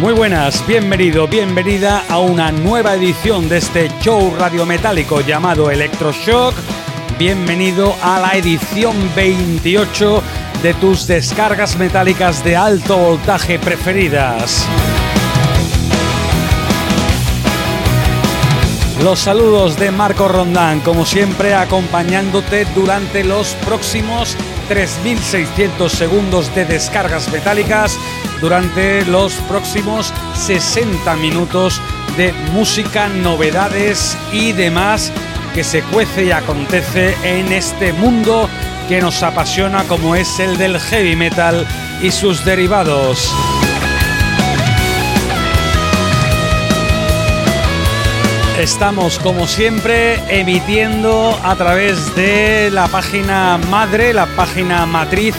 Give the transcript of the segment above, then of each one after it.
Muy buenas, bienvenido, bienvenida a una nueva edición de este show radiometálico llamado Electroshock. Bienvenido a la edición 28 de tus descargas metálicas de alto voltaje preferidas. Los saludos de Marco Rondán, como siempre, acompañándote durante los próximos 3.600 segundos de descargas metálicas durante los próximos 60 minutos de música, novedades y demás que se cuece y acontece en este mundo que nos apasiona como es el del heavy metal y sus derivados. Estamos como siempre emitiendo a través de la página madre, la página matriz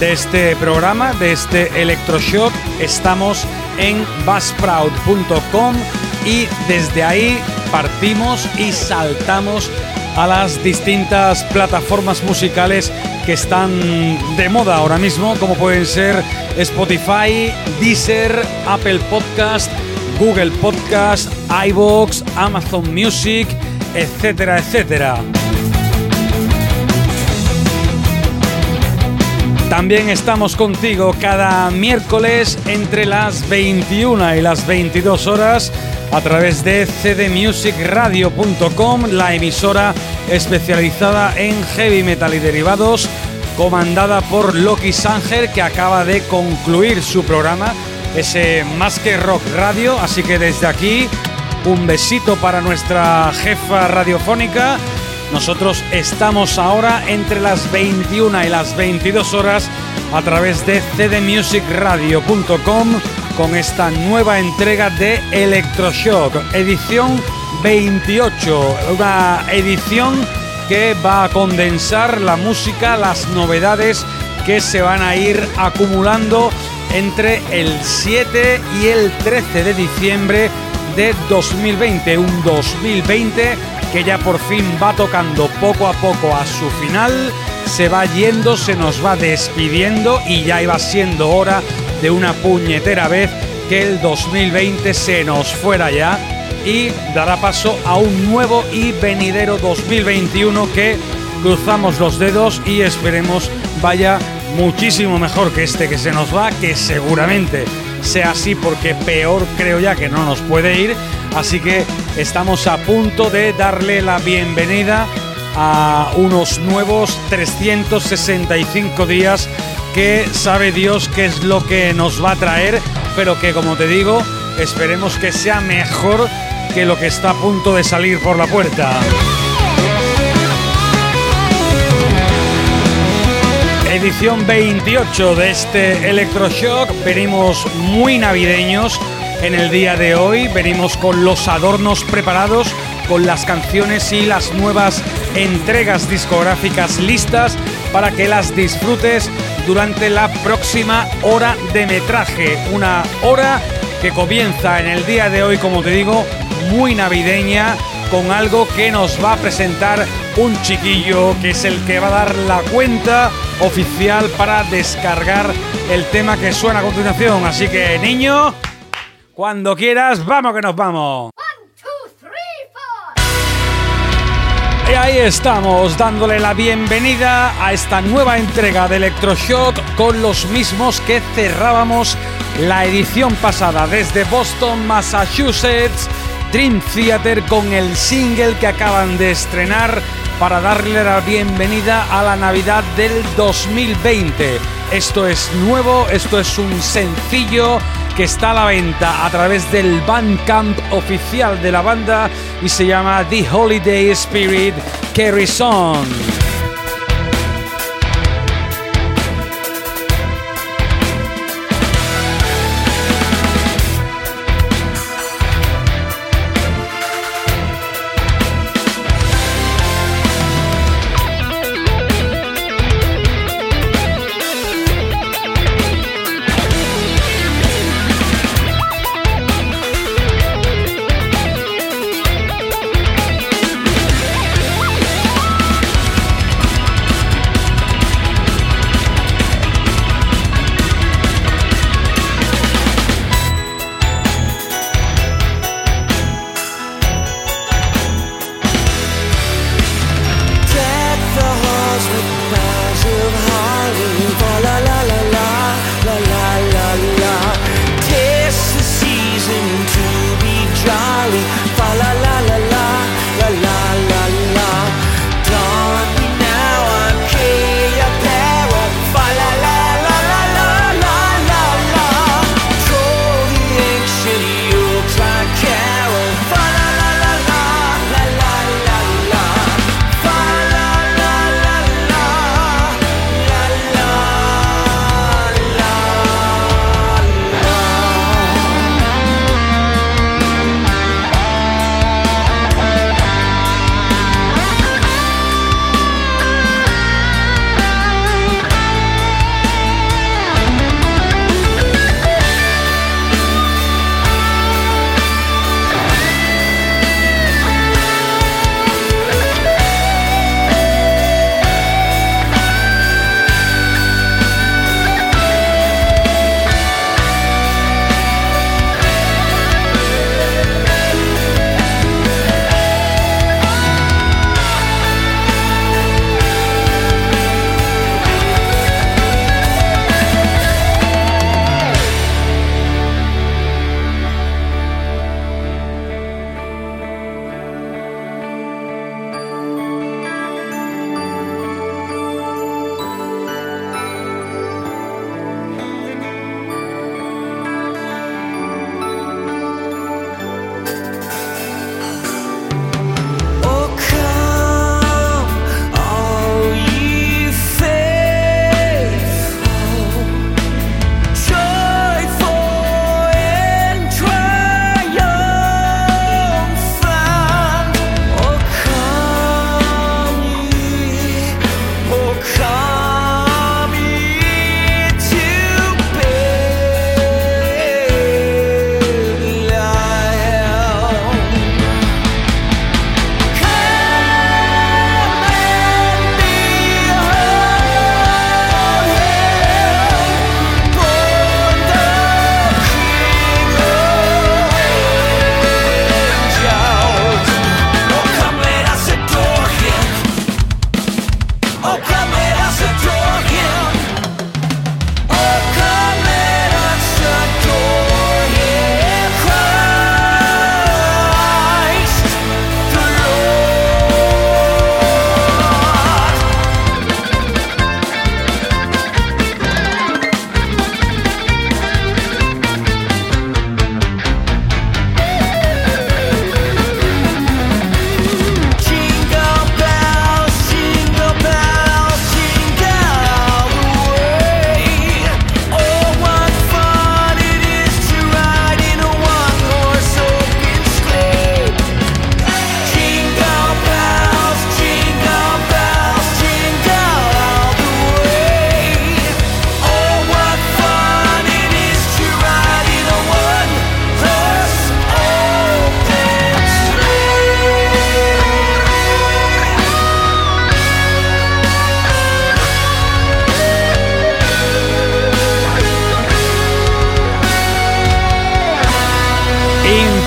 de este programa, de este Electroshock. Estamos en basproud.com y desde ahí partimos y saltamos a las distintas plataformas musicales que están de moda ahora mismo, como pueden ser Spotify, Deezer, Apple Podcast, Google Podcast, iVoox, Amazon Music, etcétera, etcétera. También estamos contigo cada miércoles entre las 21 y las 22 horas a través de cdmusicradio.com, la emisora especializada en heavy metal y derivados, comandada por Loki Sanger, que acaba de concluir su programa, ese Más que Rock Radio. Así que desde aquí, un besito para nuestra jefa radiofónica nosotros estamos ahora entre las 21 y las 22 horas a través de cdmusicradio.com con esta nueva entrega de Electroshock, edición 28, una edición que va a condensar la música, las novedades que se van a ir acumulando entre el 7 y el 13 de diciembre de 2020, un 2020 que ya por fin va tocando poco a poco a su final, se va yendo, se nos va despidiendo y ya iba siendo hora de una puñetera vez que el 2020 se nos fuera ya y dará paso a un nuevo y venidero 2021 que cruzamos los dedos y esperemos vaya muchísimo mejor que este que se nos va, que seguramente sea así porque peor creo ya que no nos puede ir. Así que estamos a punto de darle la bienvenida a unos nuevos 365 días que sabe Dios qué es lo que nos va a traer, pero que como te digo, esperemos que sea mejor que lo que está a punto de salir por la puerta. Edición 28 de este Electroshock. Venimos muy navideños en el día de hoy. Venimos con los adornos preparados, con las canciones y las nuevas entregas discográficas listas para que las disfrutes durante la próxima hora de metraje. Una hora que comienza en el día de hoy, como te digo, muy navideña, con algo que nos va a presentar un chiquillo que es el que va a dar la cuenta oficial para descargar el tema que suena a continuación. Así que, niño, cuando quieras, vamos que nos vamos. Y ahí estamos, dándole la bienvenida a esta nueva entrega de Electroshock con los mismos que cerrábamos la edición pasada desde Boston, Massachusetts, Dream Theater con el single que acaban de estrenar para darle la bienvenida a la Navidad del 2020. Esto es nuevo, esto es un sencillo que está a la venta a través del Bandcamp oficial de la banda y se llama The Holiday Spirit Carries On.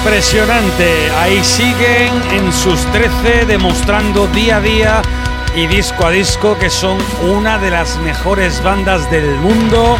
Impresionante. Ahí siguen en sus 13 demostrando día a día y disco a disco que son una de las mejores bandas del mundo,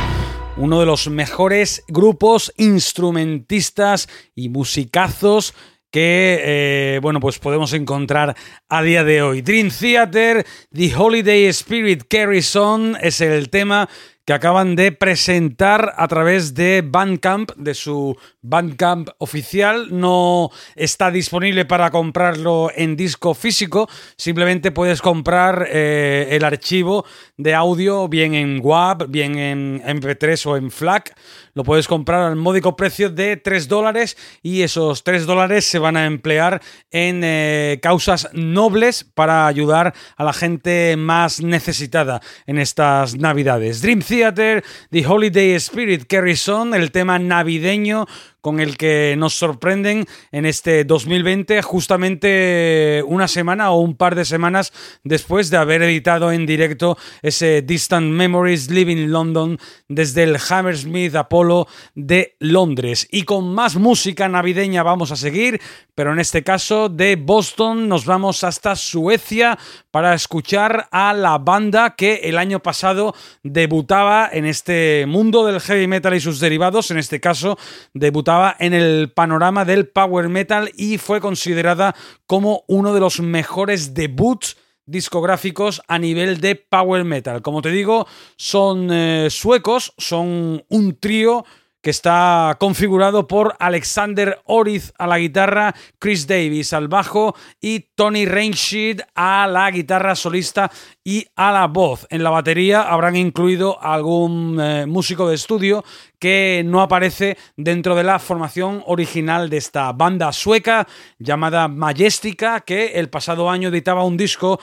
uno de los mejores grupos instrumentistas y musicazos que eh, bueno pues podemos encontrar a día de hoy. Dream Theater, The Holiday Spirit Carries On es el tema que acaban de presentar a través de Bandcamp, de su Bandcamp oficial. No está disponible para comprarlo en disco físico, simplemente puedes comprar eh, el archivo de audio bien en WAV, bien en MP3 o en FLAC. Lo puedes comprar al módico precio de 3 dólares y esos 3 dólares se van a emplear en eh, causas nobles para ayudar a la gente más necesitada en estas navidades. Dream Theater, The Holiday Spirit Carry On, el tema navideño con el que nos sorprenden en este 2020, justamente una semana o un par de semanas después de haber editado en directo ese Distant Memories Living London desde el Hammersmith Apollo de Londres. Y con más música navideña vamos a seguir, pero en este caso de Boston nos vamos hasta Suecia para escuchar a la banda que el año pasado debutaba en este mundo del heavy metal y sus derivados, en este caso debutaba en el panorama del power metal y fue considerada como uno de los mejores debuts discográficos a nivel de power metal. Como te digo, son eh, suecos, son un trío que está configurado por Alexander Oriz a la guitarra, Chris Davis al bajo y Tony Rainsheed a la guitarra solista y a la voz. En la batería habrán incluido algún eh, músico de estudio que no aparece dentro de la formación original de esta banda sueca llamada Majestica, que el pasado año editaba un disco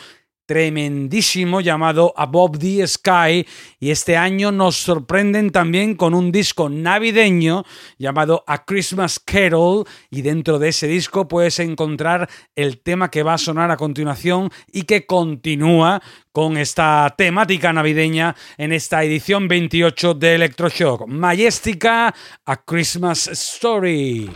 tremendísimo llamado Above the Sky y este año nos sorprenden también con un disco navideño llamado A Christmas Carol y dentro de ese disco puedes encontrar el tema que va a sonar a continuación y que continúa con esta temática navideña en esta edición 28 de Electroshock. Majestica, A Christmas Story.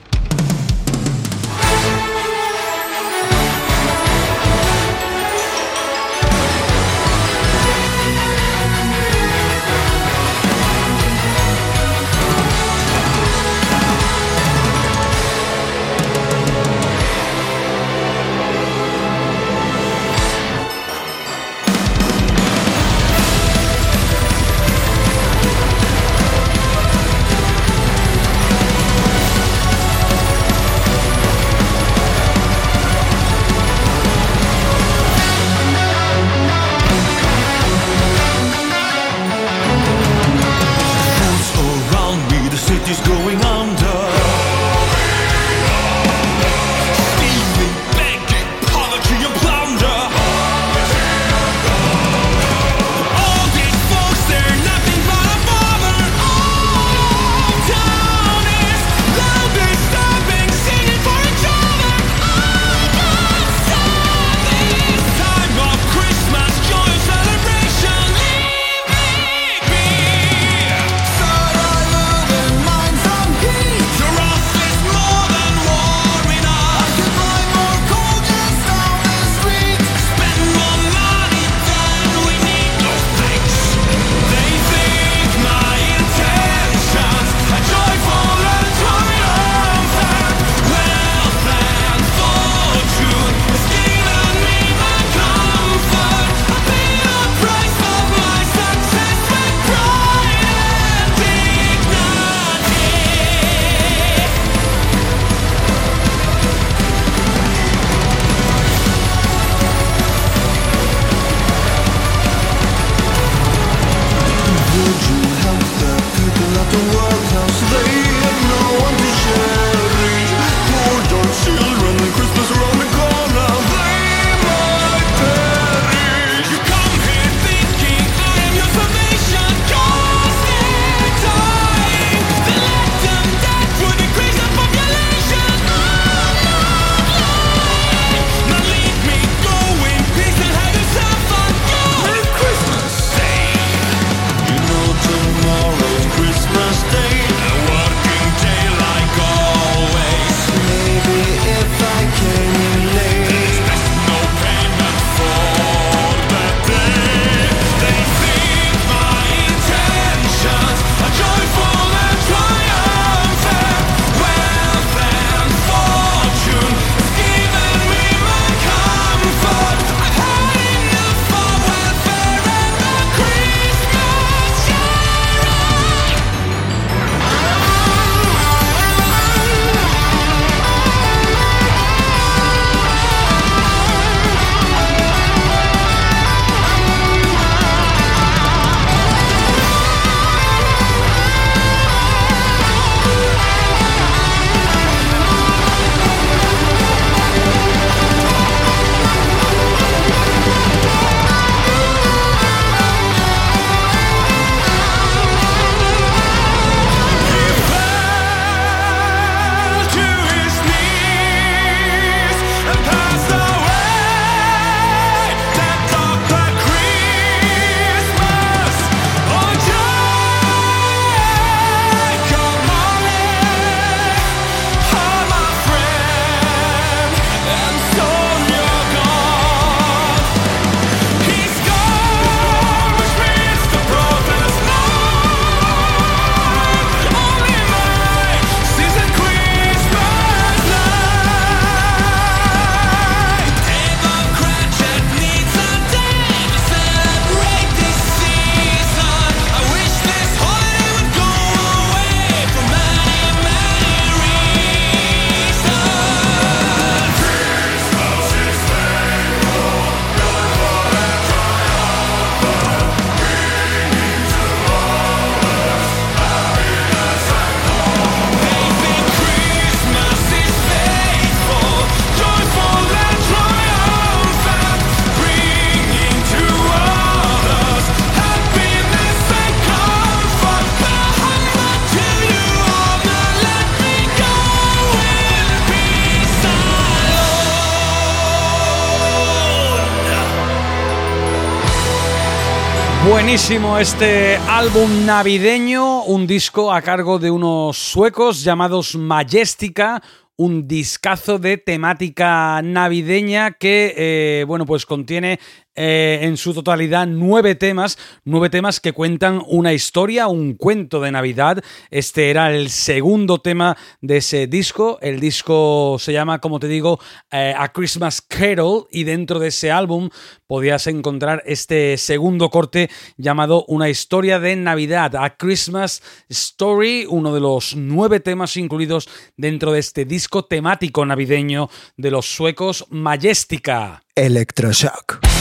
Buenísimo este álbum navideño, un disco a cargo de unos suecos llamados Majestica, un discazo de temática navideña que, eh, bueno, pues contiene eh, en su totalidad nueve temas, nueve temas que cuentan una historia, un cuento de Navidad. Este era el segundo tema de ese disco. El disco se llama, como te digo, eh, A Christmas Carol y dentro de ese álbum podías encontrar este segundo corte llamado Una historia de Navidad, A Christmas Story, uno de los nueve temas incluidos dentro de este disco temático navideño de los suecos Majestica. Electroshock.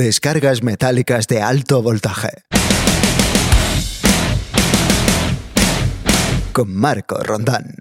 Descargas metálicas de alto voltaje. Con Marco Rondán.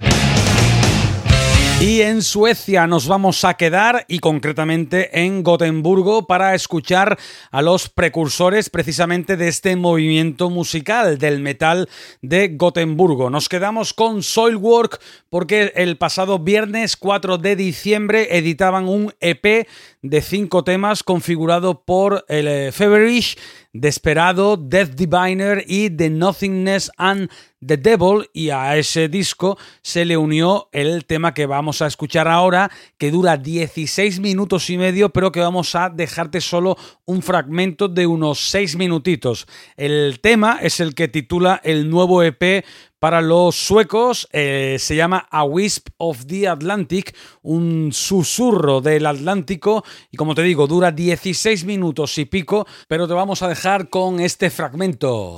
Y en Suecia nos vamos a quedar y concretamente en Gotemburgo para escuchar a los precursores precisamente de este movimiento musical del metal de Gotemburgo. Nos quedamos con Soilwork porque el pasado viernes 4 de diciembre editaban un EP de cinco temas configurado por el eh, Feverish Desperado, Death Diviner y The Nothingness and the Devil y a ese disco se le unió el tema que vamos a escuchar ahora que dura 16 minutos y medio pero que vamos a dejarte solo un fragmento de unos 6 minutitos. El tema es el que titula el nuevo EP para los suecos eh, se llama A Wisp of the Atlantic, un susurro del Atlántico y como te digo dura 16 minutos y pico, pero te vamos a dejar con este fragmento.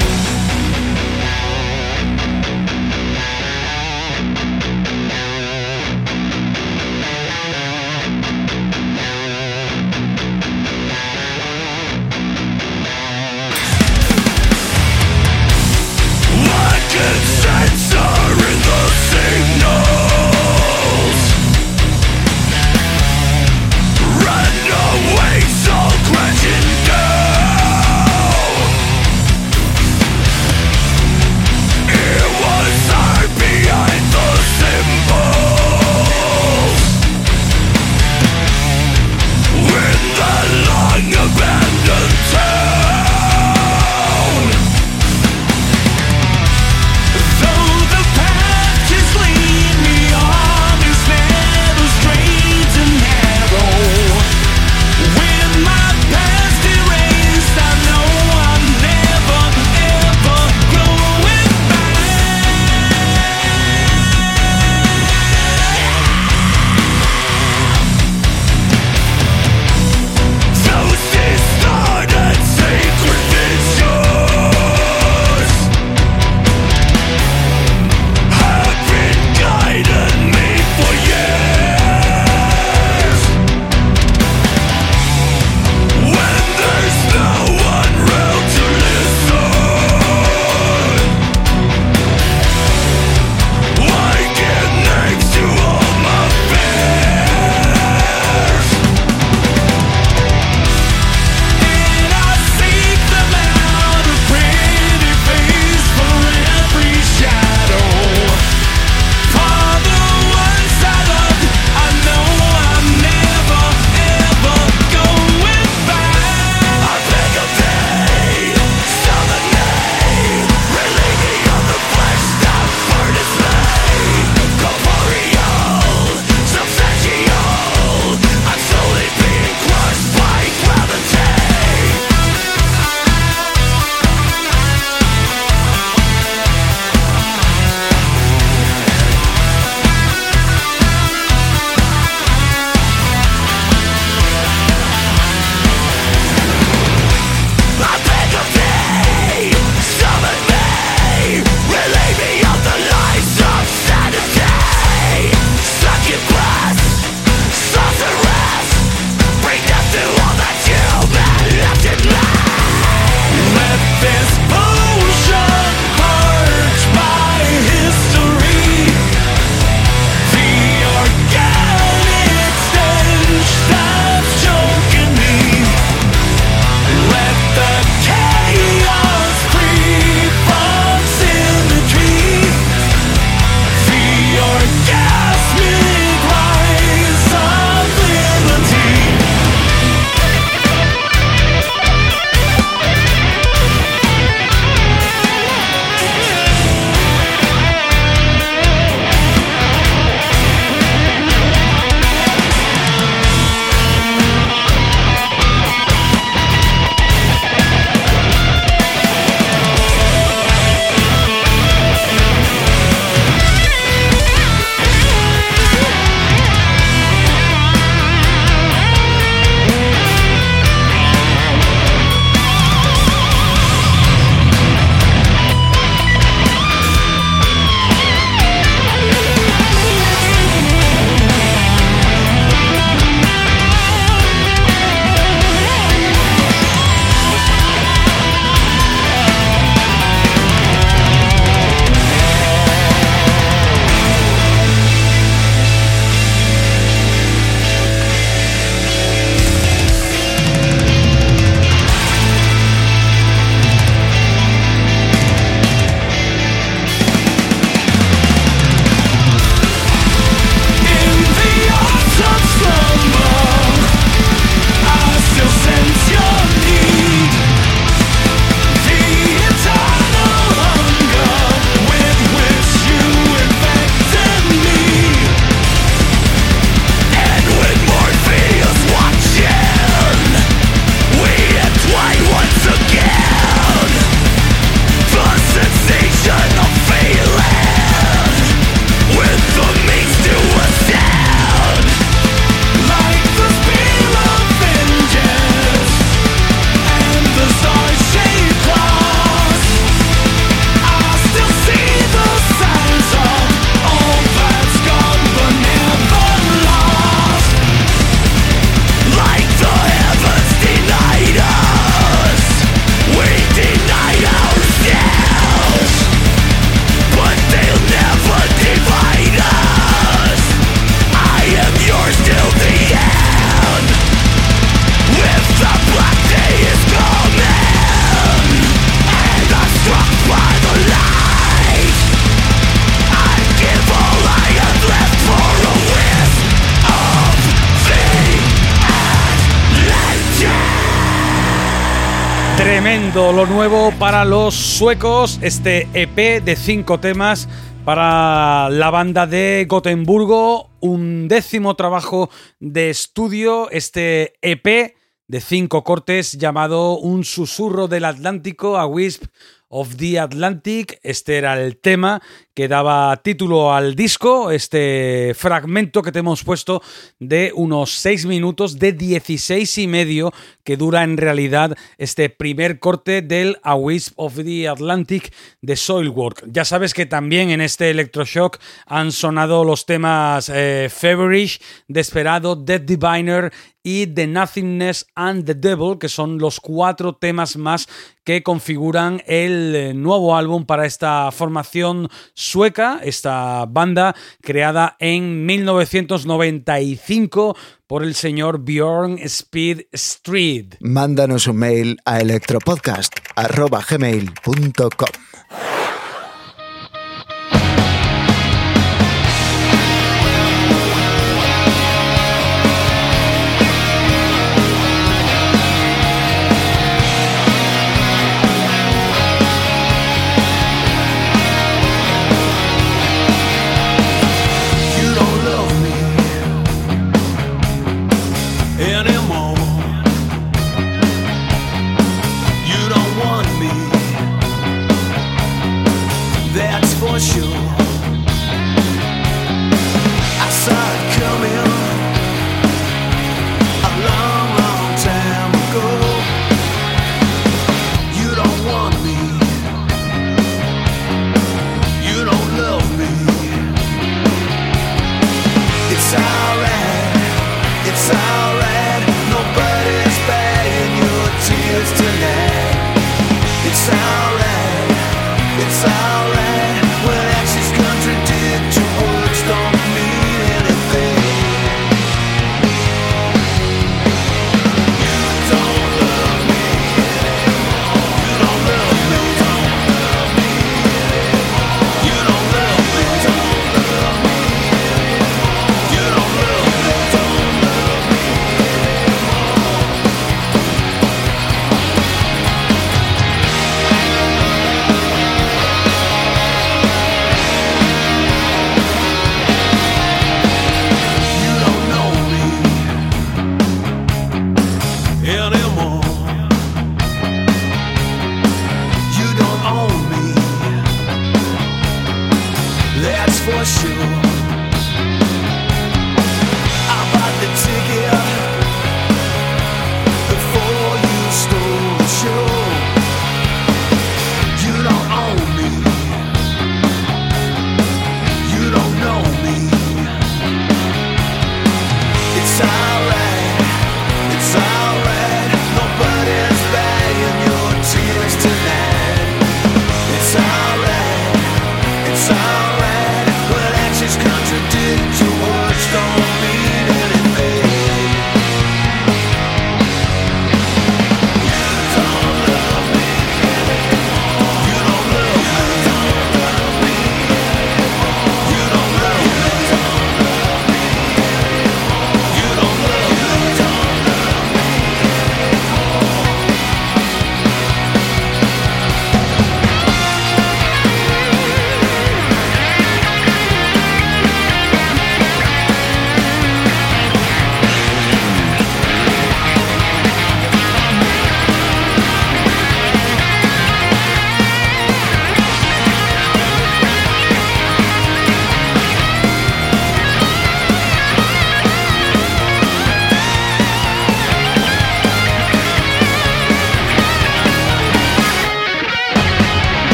Tremendo lo nuevo para los suecos, este EP de cinco temas para la banda de Gotemburgo, un décimo trabajo de estudio, este EP de cinco cortes llamado Un susurro del Atlántico a Wisp of the Atlantic. Este era el tema que daba título al disco, este fragmento que te hemos puesto de unos 6 minutos de 16 y medio que dura en realidad este primer corte del A Wisp of the Atlantic de Soilwork. Ya sabes que también en este Electroshock han sonado los temas eh, Feverish, Desperado, Dead Diviner y The Nothingness and the Devil, que son los cuatro temas más que configuran el eh, nuevo álbum para esta formación sueca, esta banda creada en 1995 por el señor Bjorn Speed Street. Mándanos un mail a electropodcast.gmail.com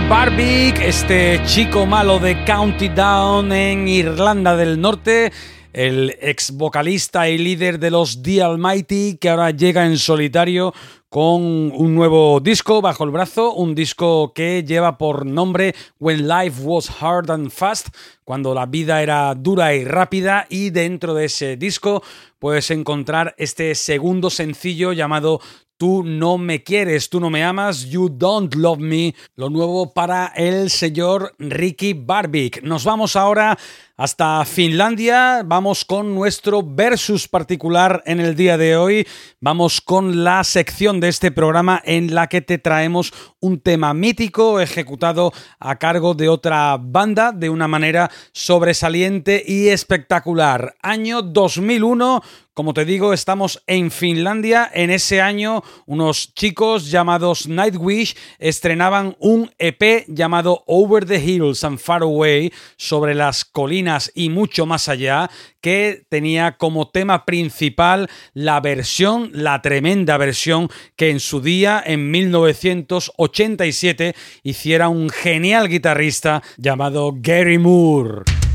Barbic, este chico malo de County Down en Irlanda del Norte, el ex vocalista y líder de los The Almighty que ahora llega en solitario con un nuevo disco bajo el brazo, un disco que lleva por nombre When Life Was Hard and Fast, cuando la vida era dura y rápida y dentro de ese disco puedes encontrar este segundo sencillo llamado Tú no me quieres, tú no me amas, You Don't Love Me, lo nuevo para el señor Ricky Barbic. Nos vamos ahora hasta Finlandia, vamos con nuestro versus particular en el día de hoy, vamos con la sección de este programa en la que te traemos un tema mítico ejecutado a cargo de otra banda de una manera sobresaliente y espectacular. Año 2001 como te digo, estamos en Finlandia. En ese año, unos chicos llamados Nightwish estrenaban un EP llamado Over the Hills and Far Away sobre las colinas y mucho más allá, que tenía como tema principal la versión, la tremenda versión que en su día, en 1987, hiciera un genial guitarrista llamado Gary Moore.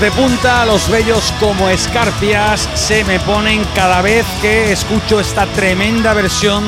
De punta, los vellos como escarpias, se me ponen cada vez que escucho esta tremenda versión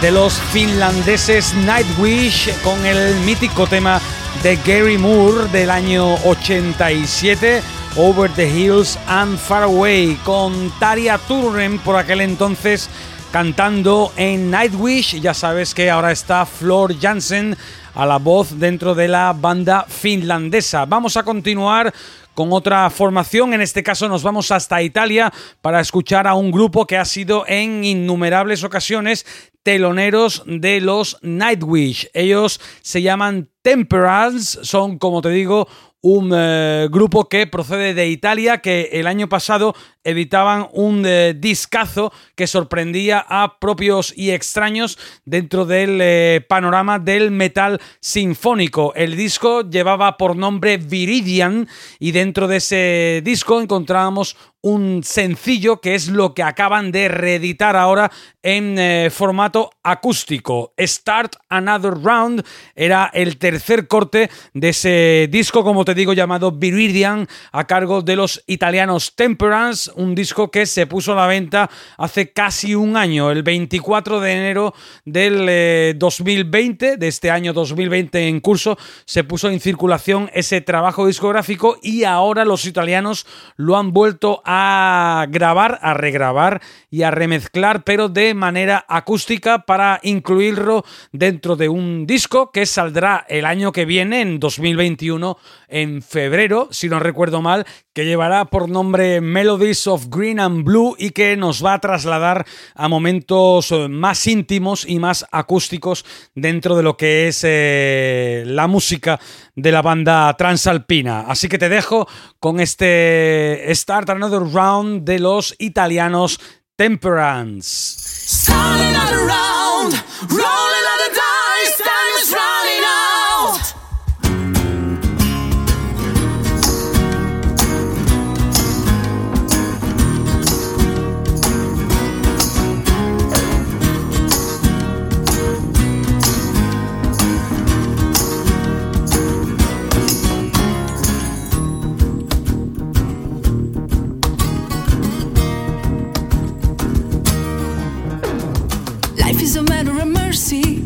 de los finlandeses Nightwish con el mítico tema de Gary Moore del año 87, Over the Hills and Far Away, con Taria Turunen por aquel entonces cantando en Nightwish. Ya sabes que ahora está Flor Jansen a la voz dentro de la banda finlandesa. Vamos a continuar con otra formación. En este caso nos vamos hasta Italia para escuchar a un grupo que ha sido en innumerables ocasiones teloneros de los Nightwish. Ellos se llaman Temperance, son como te digo un eh, grupo que procede de Italia que el año pasado editaban un eh, discazo que sorprendía a propios y extraños dentro del eh, panorama del metal sinfónico. El disco llevaba por nombre Viridian y dentro de ese disco encontrábamos un sencillo que es lo que acaban de reeditar ahora en eh, formato acústico. Start Another Round era el tercer corte de ese disco, como te digo, llamado Viridian, a cargo de los italianos Temperance un disco que se puso a la venta hace casi un año, el 24 de enero del 2020, eh, de este año 2020 en curso, se puso en circulación ese trabajo discográfico y ahora los italianos lo han vuelto a grabar, a regrabar y a remezclar, pero de manera acústica para incluirlo dentro de un disco que saldrá el año que viene, en 2021, en febrero, si no recuerdo mal, que llevará por nombre Melodies of Green and Blue y que nos va a trasladar a momentos eh, más íntimos y más acústicos dentro de lo que es eh, la música de la banda transalpina. Así que te dejo con este Start Another Round de los italianos Temperance.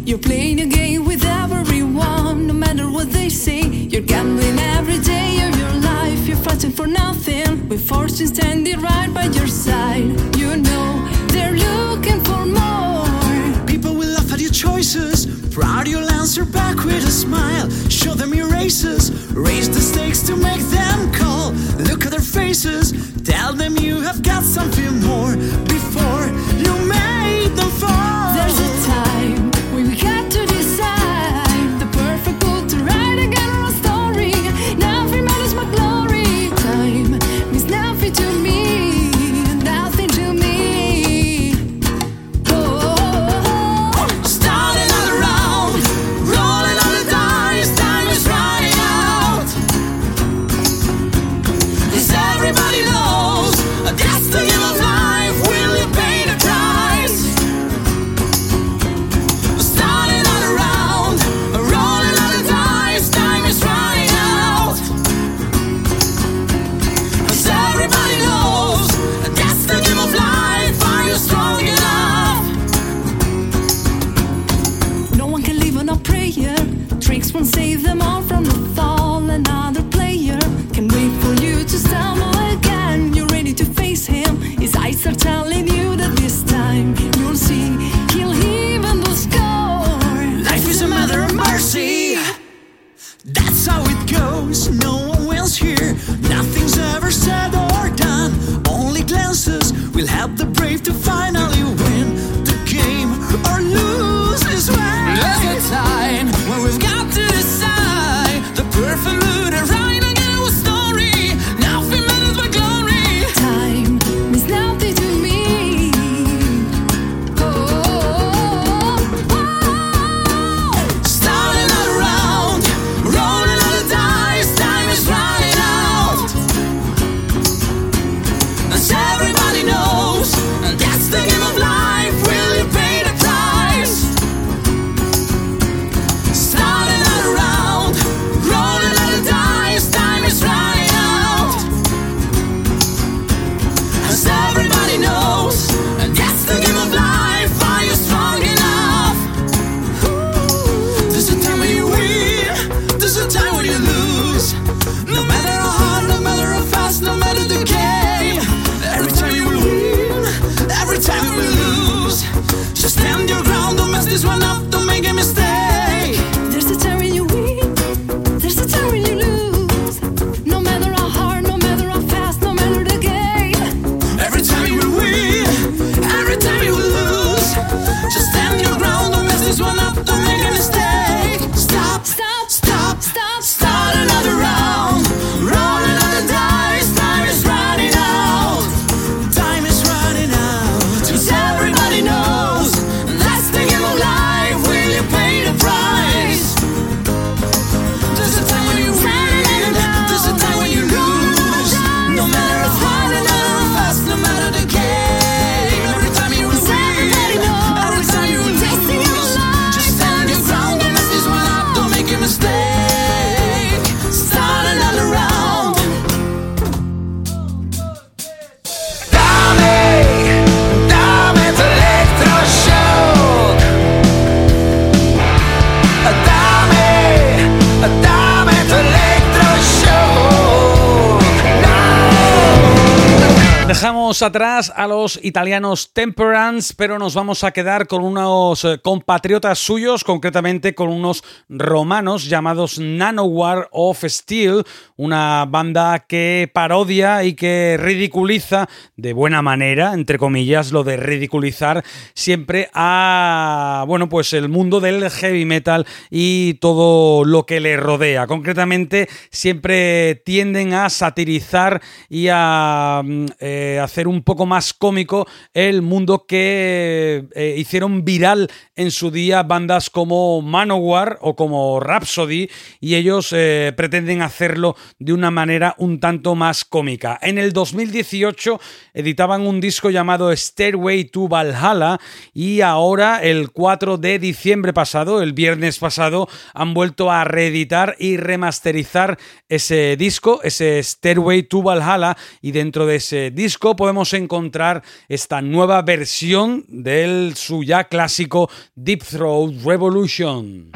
You're playing a game with everyone, no matter what they say. You're gambling every day of your life. You're fighting for nothing, with fortune standing right by your side. You know they're looking for more. People will laugh at your choices. Proud you'll answer back with a smile. Show them your races. Raise the stakes to make them call. Look at their faces. Tell them you have got something more Atrás a los italianos Temperance, pero nos vamos a quedar con unos eh, compatriotas suyos, concretamente con unos romanos llamados Nanowar of Steel, una banda que parodia y que ridiculiza de buena manera, entre comillas, lo de ridiculizar siempre a, bueno, pues el mundo del heavy metal y todo lo que le rodea. Concretamente, siempre tienden a satirizar y a mm, eh, hacer un poco más cómico el mundo que eh, hicieron viral en su día bandas como Manowar o como Rhapsody y ellos eh, pretenden hacerlo de una manera un tanto más cómica. En el 2018 editaban un disco llamado Stairway to Valhalla y ahora el 4 de diciembre pasado, el viernes pasado, han vuelto a reeditar y remasterizar ese disco, ese Stairway to Valhalla y dentro de ese disco podemos encontrar esta nueva versión del suya clásico Deep Throat Revolution.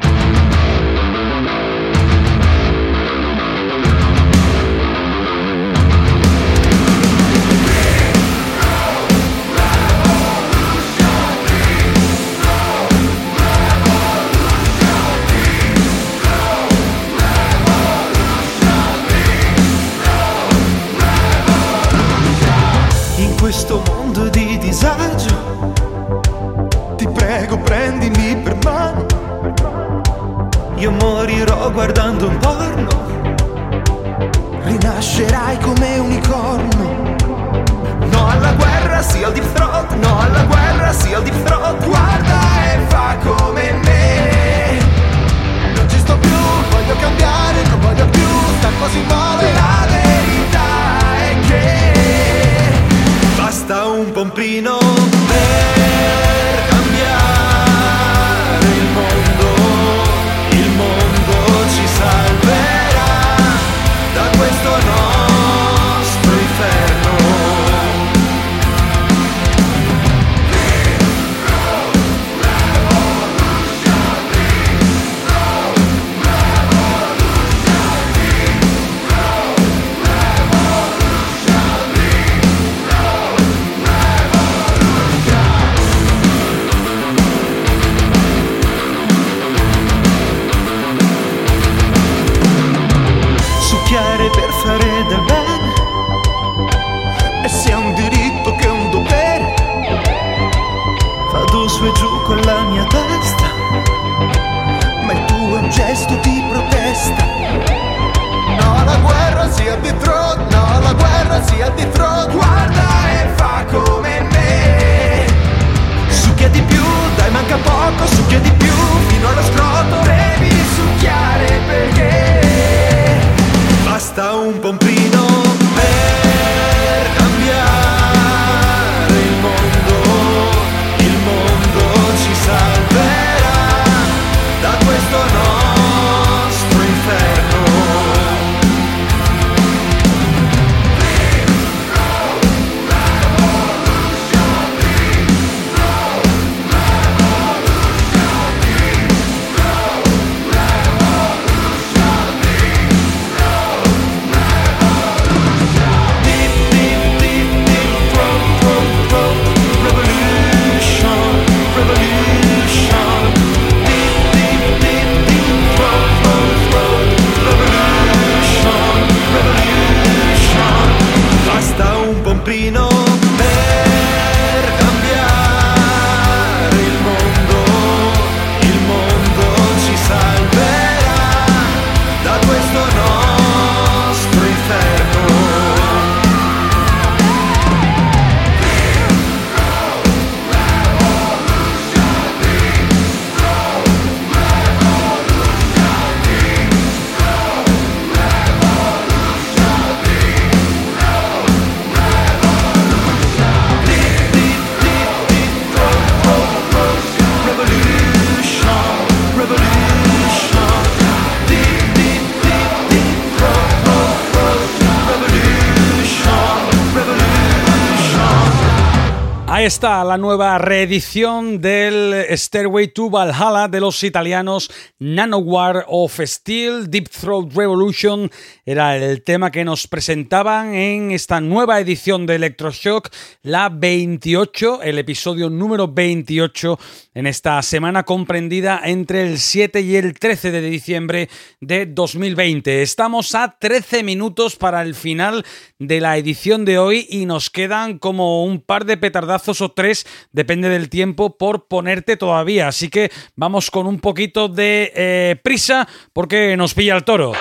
Está la nueva reedición del Stairway to Valhalla de los italianos Nanowar of Steel, Deep Throat Revolution. Era el tema que nos presentaban en esta nueva edición de Electroshock, la 28, el episodio número 28 en esta semana comprendida entre el 7 y el 13 de diciembre de 2020. Estamos a 13 minutos para el final de la edición de hoy y nos quedan como un par de petardazos o tres, depende del tiempo, por ponerte todavía. Así que vamos con un poquito de eh, prisa porque nos pilla el toro.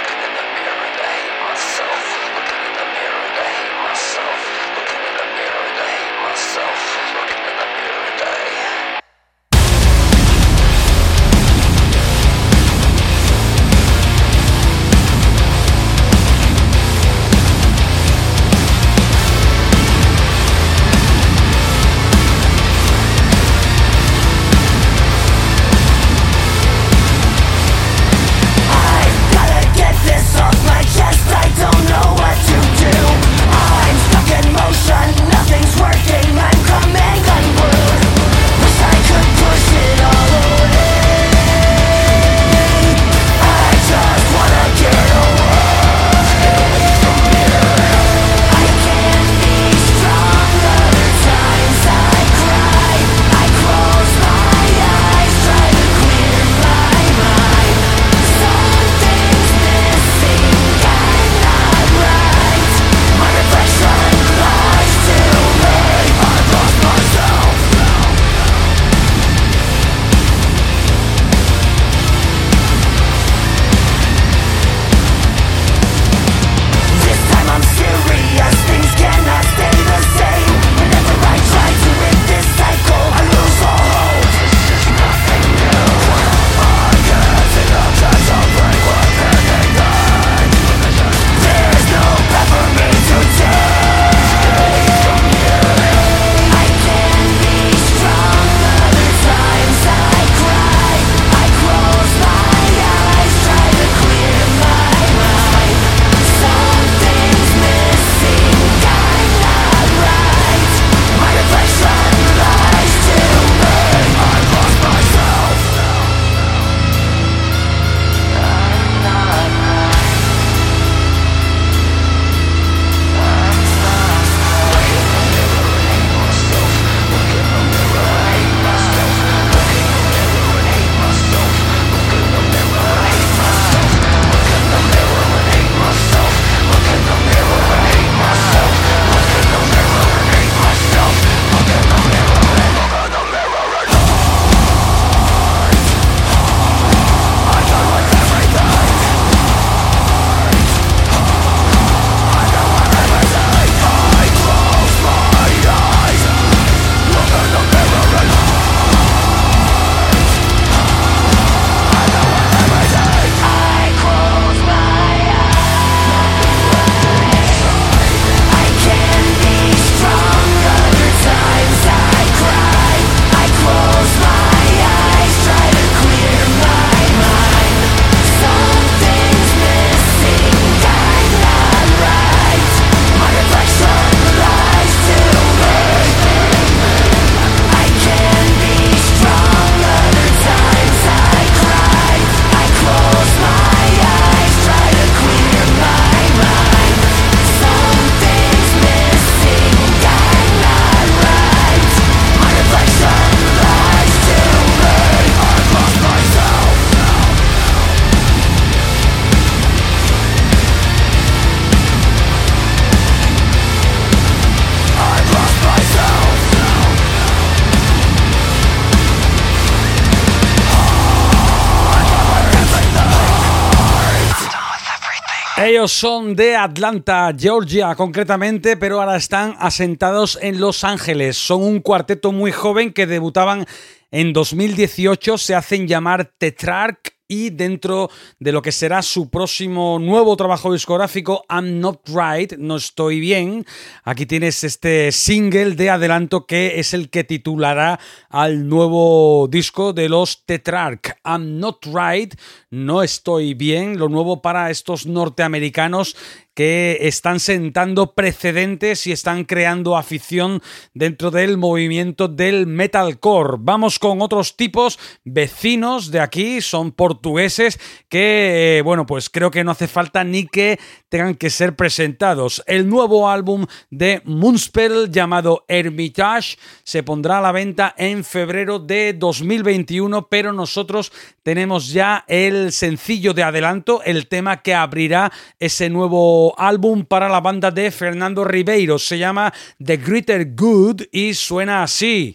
Son de Atlanta, Georgia concretamente, pero ahora están asentados en Los Ángeles. Son un cuarteto muy joven que debutaban en 2018, se hacen llamar Tetrarch y dentro de lo que será su próximo nuevo trabajo discográfico, I'm Not Right, No Estoy Bien, aquí tienes este single de adelanto que es el que titulará al nuevo disco de los Tetrarch, I'm Not Right, No Estoy Bien, lo nuevo para estos norteamericanos que están sentando precedentes y están creando afición dentro del movimiento del metalcore. Vamos con otros tipos vecinos de aquí, son portugueses que, eh, bueno, pues creo que no hace falta ni que tengan que ser presentados. El nuevo álbum de Moonspell llamado Hermitage se pondrá a la venta en febrero de 2021, pero nosotros tenemos ya el sencillo de adelanto, el tema que abrirá ese nuevo álbum para la banda de Fernando Ribeiro. Se llama The Greater Good y suena así.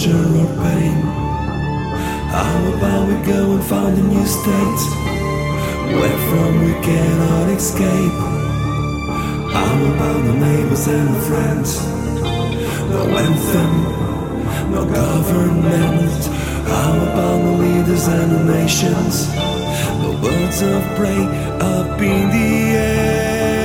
Pleasure or pain. How about we go and find a new state where from we cannot escape? How about the neighbors and the friends? No anthem, no government. How about the leaders and the nations? No birds of prey up in the air.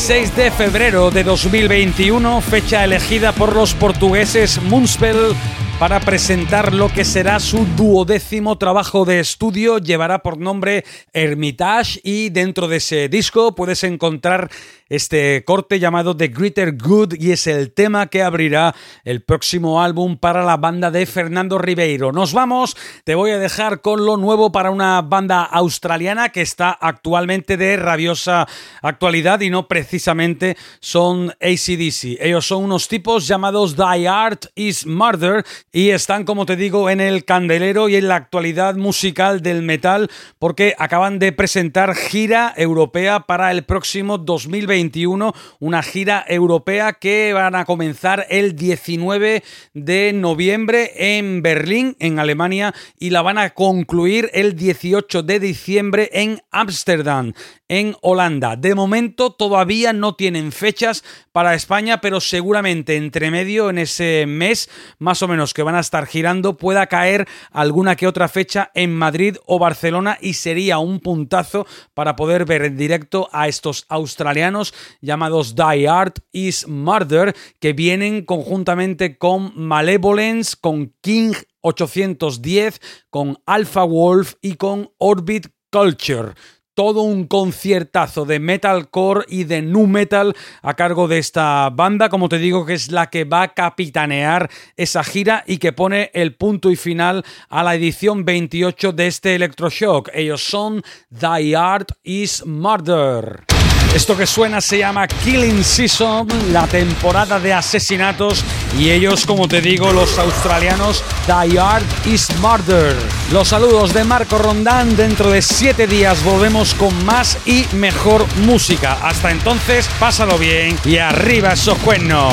26 de febrero de 2021, fecha elegida por los portugueses Moonspell para presentar lo que será su duodécimo trabajo de estudio. Llevará por nombre Hermitage y dentro de ese disco puedes encontrar este corte llamado The Greater Good y es el tema que abrirá el próximo álbum para la banda de Fernando Ribeiro. Nos vamos, te voy a dejar con lo nuevo para una banda australiana que está actualmente de rabiosa actualidad y no precisamente son ACDC. Ellos son unos tipos llamados Die Art is Murder y están, como te digo, en el candelero y en la actualidad musical del metal porque acaban de presentar gira europea para el próximo 2020 una gira europea que van a comenzar el 19 de noviembre en Berlín, en Alemania, y la van a concluir el 18 de diciembre en Ámsterdam, en Holanda. De momento todavía no tienen fechas para España, pero seguramente entre medio en ese mes más o menos que van a estar girando pueda caer alguna que otra fecha en Madrid o Barcelona y sería un puntazo para poder ver en directo a estos australianos llamados Die Art is Murder que vienen conjuntamente con Malevolence, con King 810, con Alpha Wolf y con Orbit Culture todo un conciertazo de metalcore y de nu metal a cargo de esta banda, como te digo, que es la que va a capitanear esa gira y que pone el punto y final a la edición 28 de este Electroshock. Ellos son The Art is Murder. Esto que suena se llama Killing Season, la temporada de asesinatos y ellos, como te digo, los australianos, Die Art is Murder. Los saludos de Marco Rondán, dentro de siete días volvemos con más y mejor música. Hasta entonces, pásalo bien y arriba esos cuernos.